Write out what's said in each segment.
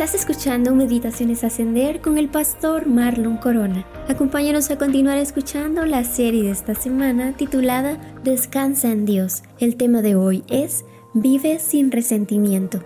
Estás escuchando Meditaciones Ascender con el pastor Marlon Corona. Acompáñanos a continuar escuchando la serie de esta semana titulada Descansa en Dios. El tema de hoy es Vive sin resentimiento.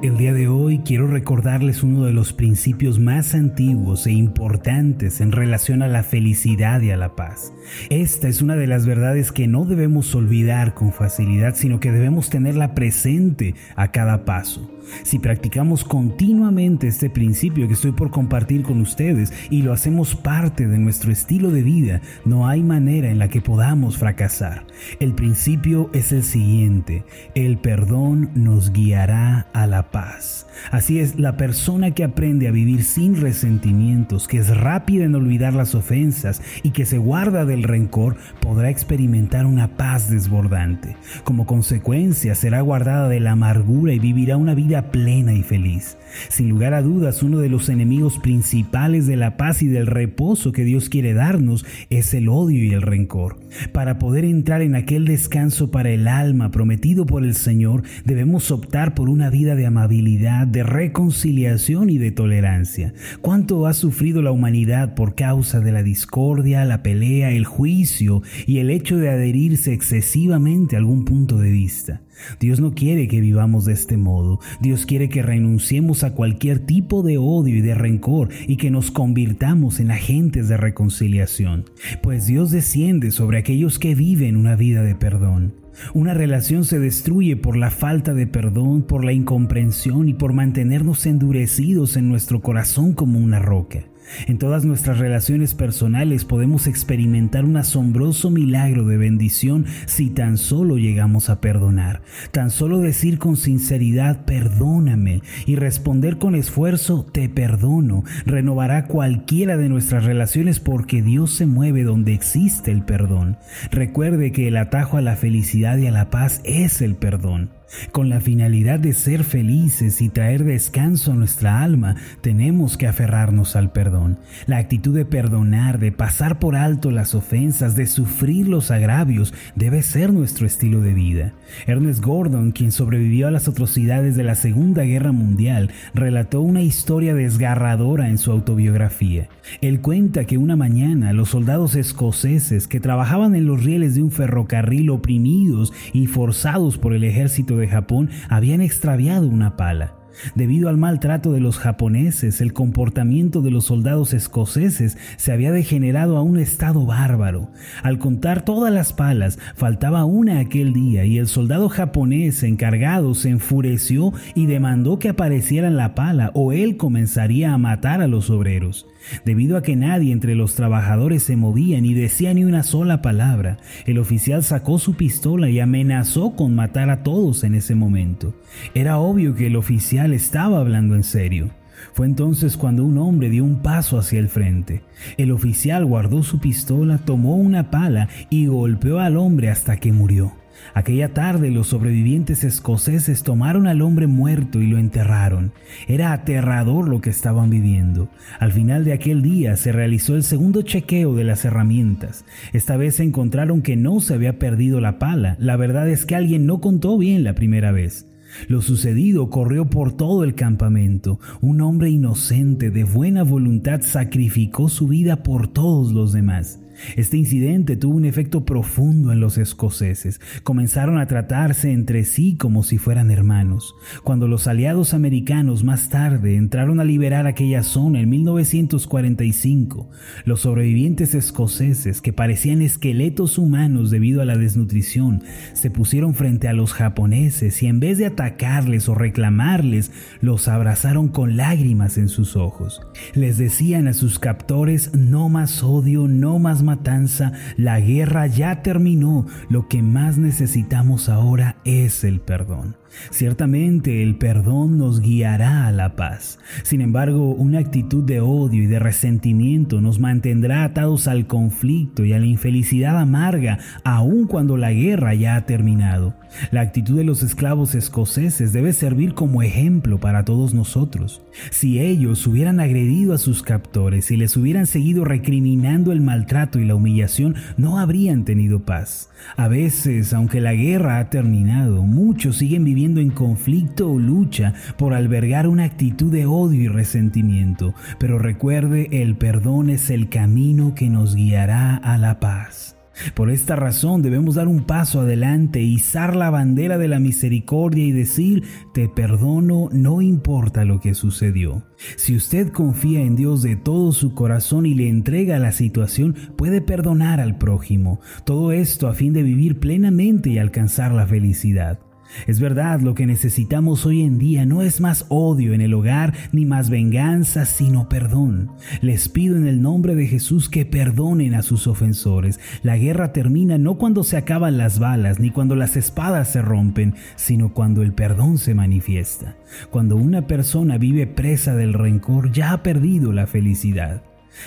El día de hoy quiero recordarles uno de los principios más antiguos e importantes en relación a la felicidad y a la paz. Esta es una de las verdades que no debemos olvidar con facilidad, sino que debemos tenerla presente a cada paso. Si practicamos continuamente este principio que estoy por compartir con ustedes y lo hacemos parte de nuestro estilo de vida, no hay manera en la que podamos fracasar. El principio es el siguiente, el perdón nos guiará a la paz. Así es, la persona que aprende a vivir sin resentimientos, que es rápida en olvidar las ofensas y que se guarda del rencor, podrá experimentar una paz desbordante. Como consecuencia, será guardada de la amargura y vivirá una vida plena y feliz. Sin lugar a dudas, uno de los enemigos principales de la paz y del reposo que Dios quiere darnos es el odio y el rencor. Para poder entrar en aquel descanso para el alma prometido por el Señor, debemos optar por una vida de de reconciliación y de tolerancia. ¿Cuánto ha sufrido la humanidad por causa de la discordia, la pelea, el juicio y el hecho de adherirse excesivamente a algún punto de vista? Dios no quiere que vivamos de este modo. Dios quiere que renunciemos a cualquier tipo de odio y de rencor y que nos convirtamos en agentes de reconciliación. Pues Dios desciende sobre aquellos que viven una vida de perdón. Una relación se destruye por la falta de perdón, por la incomprensión y por mantenernos endurecidos en nuestro corazón como una roca. En todas nuestras relaciones personales podemos experimentar un asombroso milagro de bendición si tan solo llegamos a perdonar. Tan solo decir con sinceridad, perdóname, y responder con esfuerzo, te perdono, renovará cualquiera de nuestras relaciones porque Dios se mueve donde existe el perdón. Recuerde que el atajo a la felicidad y a la paz es el perdón. Con la finalidad de ser felices y traer descanso a nuestra alma, tenemos que aferrarnos al perdón. La actitud de perdonar, de pasar por alto las ofensas, de sufrir los agravios, debe ser nuestro estilo de vida. Ernest Gordon, quien sobrevivió a las atrocidades de la Segunda Guerra Mundial, relató una historia desgarradora en su autobiografía. Él cuenta que una mañana los soldados escoceses que trabajaban en los rieles de un ferrocarril oprimidos y forzados por el ejército de Japón habían extraviado una pala. Debido al maltrato de los japoneses, el comportamiento de los soldados escoceses se había degenerado a un estado bárbaro. Al contar todas las palas, faltaba una aquel día y el soldado japonés encargado se enfureció y demandó que apareciera la pala o él comenzaría a matar a los obreros. Debido a que nadie entre los trabajadores se movía ni decía ni una sola palabra, el oficial sacó su pistola y amenazó con matar a todos en ese momento. Era obvio que el oficial estaba hablando en serio. Fue entonces cuando un hombre dio un paso hacia el frente. El oficial guardó su pistola, tomó una pala y golpeó al hombre hasta que murió. Aquella tarde los sobrevivientes escoceses tomaron al hombre muerto y lo enterraron. Era aterrador lo que estaban viviendo. Al final de aquel día se realizó el segundo chequeo de las herramientas. Esta vez se encontraron que no se había perdido la pala. La verdad es que alguien no contó bien la primera vez. Lo sucedido corrió por todo el campamento. Un hombre inocente de buena voluntad sacrificó su vida por todos los demás. Este incidente tuvo un efecto profundo en los escoceses. Comenzaron a tratarse entre sí como si fueran hermanos. Cuando los aliados americanos más tarde entraron a liberar aquella zona en 1945, los sobrevivientes escoceses, que parecían esqueletos humanos debido a la desnutrición, se pusieron frente a los japoneses y en vez de atacarles o reclamarles, los abrazaron con lágrimas en sus ojos. Les decían a sus captores, no más odio, no más matanza, la guerra ya terminó, lo que más necesitamos ahora es el perdón. Ciertamente el perdón nos guiará a la paz. Sin embargo, una actitud de odio y de resentimiento nos mantendrá atados al conflicto y a la infelicidad amarga, aun cuando la guerra ya ha terminado. La actitud de los esclavos escoceses debe servir como ejemplo para todos nosotros. Si ellos hubieran agredido a sus captores y les hubieran seguido recriminando el maltrato y la humillación, no habrían tenido paz. A veces, aunque la guerra ha terminado, muchos siguen viviendo en conflicto o lucha por albergar una actitud de odio y resentimiento, pero recuerde, el perdón es el camino que nos guiará a la paz. Por esta razón debemos dar un paso adelante, izar la bandera de la misericordia y decir, te perdono, no importa lo que sucedió. Si usted confía en Dios de todo su corazón y le entrega la situación, puede perdonar al prójimo. Todo esto a fin de vivir plenamente y alcanzar la felicidad. Es verdad, lo que necesitamos hoy en día no es más odio en el hogar ni más venganza, sino perdón. Les pido en el nombre de Jesús que perdonen a sus ofensores. La guerra termina no cuando se acaban las balas ni cuando las espadas se rompen, sino cuando el perdón se manifiesta. Cuando una persona vive presa del rencor ya ha perdido la felicidad.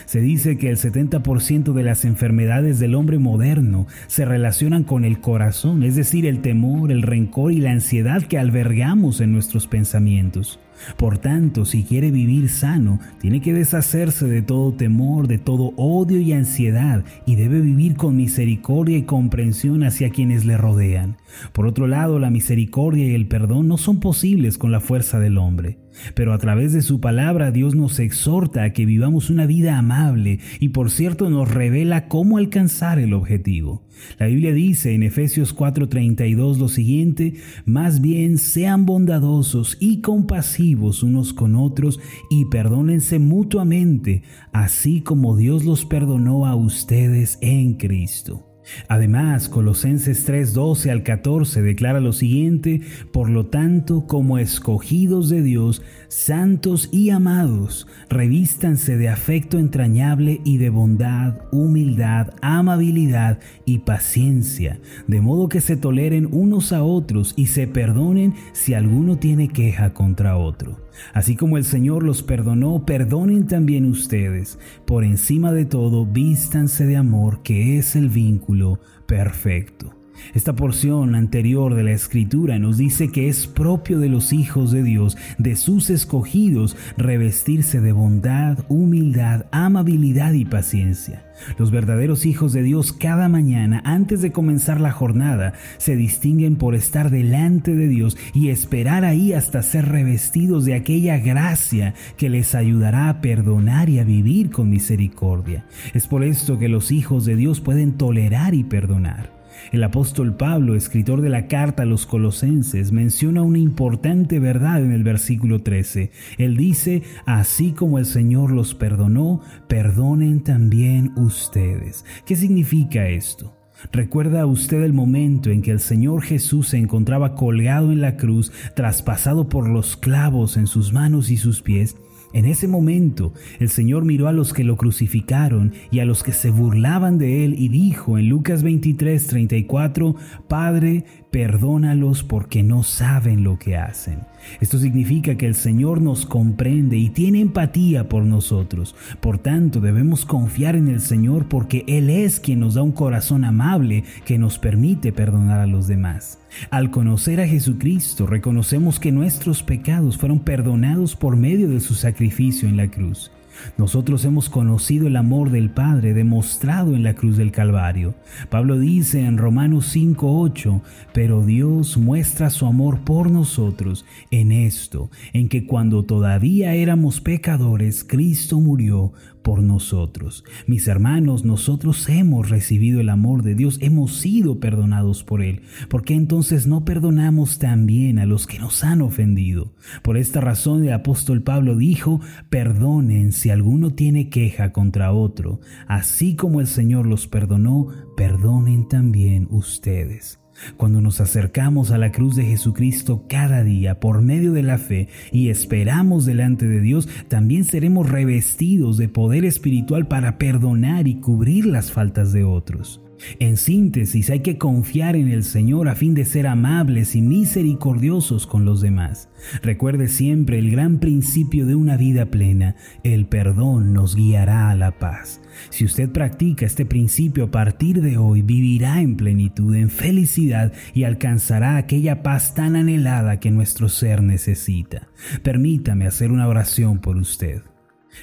Se dice que el 70% de las enfermedades del hombre moderno se relacionan con el corazón, es decir, el temor, el rencor y la ansiedad que albergamos en nuestros pensamientos. Por tanto, si quiere vivir sano, tiene que deshacerse de todo temor, de todo odio y ansiedad, y debe vivir con misericordia y comprensión hacia quienes le rodean. Por otro lado, la misericordia y el perdón no son posibles con la fuerza del hombre. Pero a través de su palabra Dios nos exhorta a que vivamos una vida amable y por cierto nos revela cómo alcanzar el objetivo. La Biblia dice en Efesios 4:32 lo siguiente, más bien sean bondadosos y compasivos unos con otros y perdónense mutuamente, así como Dios los perdonó a ustedes en Cristo. Además, Colosenses 3, 12 al 14 declara lo siguiente, por lo tanto, como escogidos de Dios, santos y amados, revístanse de afecto entrañable y de bondad, humildad, amabilidad y paciencia, de modo que se toleren unos a otros y se perdonen si alguno tiene queja contra otro. Así como el Señor los perdonó, perdonen también ustedes. Por encima de todo, vístanse de amor, que es el vínculo perfecto. Esta porción anterior de la escritura nos dice que es propio de los hijos de Dios, de sus escogidos, revestirse de bondad, humildad, amabilidad y paciencia. Los verdaderos hijos de Dios cada mañana, antes de comenzar la jornada, se distinguen por estar delante de Dios y esperar ahí hasta ser revestidos de aquella gracia que les ayudará a perdonar y a vivir con misericordia. Es por esto que los hijos de Dios pueden tolerar y perdonar. El apóstol Pablo, escritor de la carta a los colosenses, menciona una importante verdad en el versículo 13. Él dice, así como el Señor los perdonó, perdonen también ustedes. ¿Qué significa esto? ¿Recuerda usted el momento en que el Señor Jesús se encontraba colgado en la cruz, traspasado por los clavos en sus manos y sus pies? En ese momento el Señor miró a los que lo crucificaron y a los que se burlaban de él y dijo en Lucas 23, 34, Padre, perdónalos porque no saben lo que hacen. Esto significa que el Señor nos comprende y tiene empatía por nosotros. Por tanto, debemos confiar en el Señor porque Él es quien nos da un corazón amable que nos permite perdonar a los demás. Al conocer a Jesucristo, reconocemos que nuestros pecados fueron perdonados por medio de su sacrificio en la cruz. Nosotros hemos conocido el amor del Padre demostrado en la cruz del Calvario. Pablo dice en Romanos 5:8, pero Dios muestra su amor por nosotros en esto, en que cuando todavía éramos pecadores, Cristo murió por nosotros. Mis hermanos, nosotros hemos recibido el amor de Dios, hemos sido perdonados por Él. ¿Por qué entonces no perdonamos también a los que nos han ofendido? Por esta razón el apóstol Pablo dijo, perdonen si alguno tiene queja contra otro, así como el Señor los perdonó, perdonen también ustedes. Cuando nos acercamos a la cruz de Jesucristo cada día por medio de la fe y esperamos delante de Dios, también seremos revestidos de poder espiritual para perdonar y cubrir las faltas de otros. En síntesis, hay que confiar en el Señor a fin de ser amables y misericordiosos con los demás. Recuerde siempre el gran principio de una vida plena, el perdón nos guiará a la paz. Si usted practica este principio a partir de hoy, vivirá en plenitud, en felicidad y alcanzará aquella paz tan anhelada que nuestro ser necesita. Permítame hacer una oración por usted.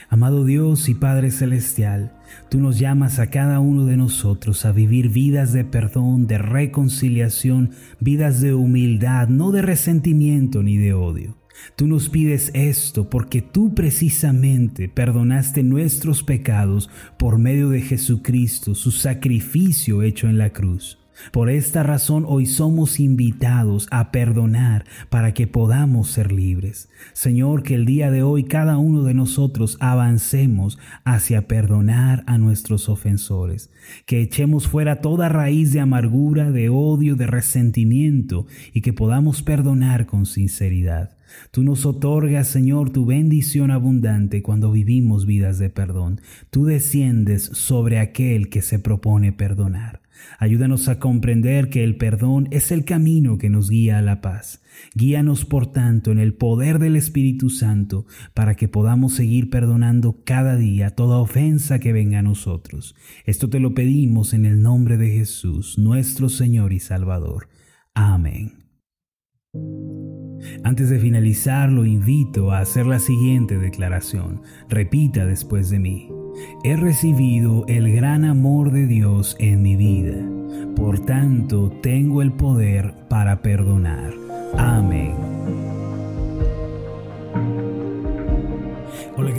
Amado Dios y Padre Celestial, tú nos llamas a cada uno de nosotros a vivir vidas de perdón, de reconciliación, vidas de humildad, no de resentimiento ni de odio. Tú nos pides esto porque tú precisamente perdonaste nuestros pecados por medio de Jesucristo, su sacrificio hecho en la cruz. Por esta razón hoy somos invitados a perdonar para que podamos ser libres. Señor, que el día de hoy cada uno de nosotros avancemos hacia perdonar a nuestros ofensores, que echemos fuera toda raíz de amargura, de odio, de resentimiento y que podamos perdonar con sinceridad. Tú nos otorgas, Señor, tu bendición abundante cuando vivimos vidas de perdón. Tú desciendes sobre aquel que se propone perdonar. Ayúdanos a comprender que el perdón es el camino que nos guía a la paz. Guíanos, por tanto, en el poder del Espíritu Santo para que podamos seguir perdonando cada día toda ofensa que venga a nosotros. Esto te lo pedimos en el nombre de Jesús, nuestro Señor y Salvador. Amén. Antes de finalizar, lo invito a hacer la siguiente declaración. Repita después de mí. He recibido el gran amor de Dios en mi vida. Por tanto, tengo el poder para perdonar. Amén.